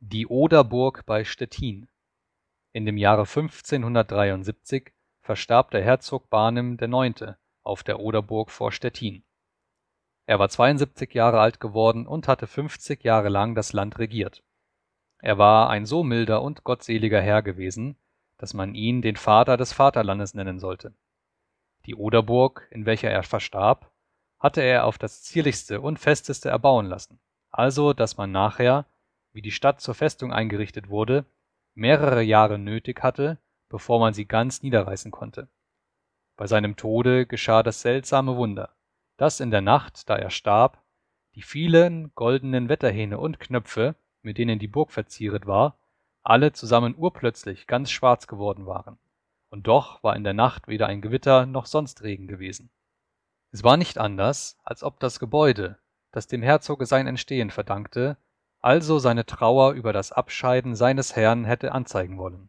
Die Oderburg bei Stettin In dem Jahre 1573 verstarb der Herzog Barnim IX. auf der Oderburg vor Stettin. Er war 72 Jahre alt geworden und hatte 50 Jahre lang das Land regiert. Er war ein so milder und gottseliger Herr gewesen, dass man ihn den Vater des Vaterlandes nennen sollte. Die Oderburg, in welcher er verstarb, hatte er auf das zierlichste und festeste erbauen lassen, also dass man nachher wie die Stadt zur Festung eingerichtet wurde, mehrere Jahre nötig hatte, bevor man sie ganz niederreißen konnte. Bei seinem Tode geschah das seltsame Wunder, dass in der Nacht, da er starb, die vielen goldenen Wetterhähne und Knöpfe, mit denen die Burg verzieret war, alle zusammen urplötzlich ganz schwarz geworden waren, und doch war in der Nacht weder ein Gewitter noch sonst Regen gewesen. Es war nicht anders, als ob das Gebäude, das dem Herzoge sein Entstehen verdankte, also seine Trauer über das Abscheiden seines Herrn hätte anzeigen wollen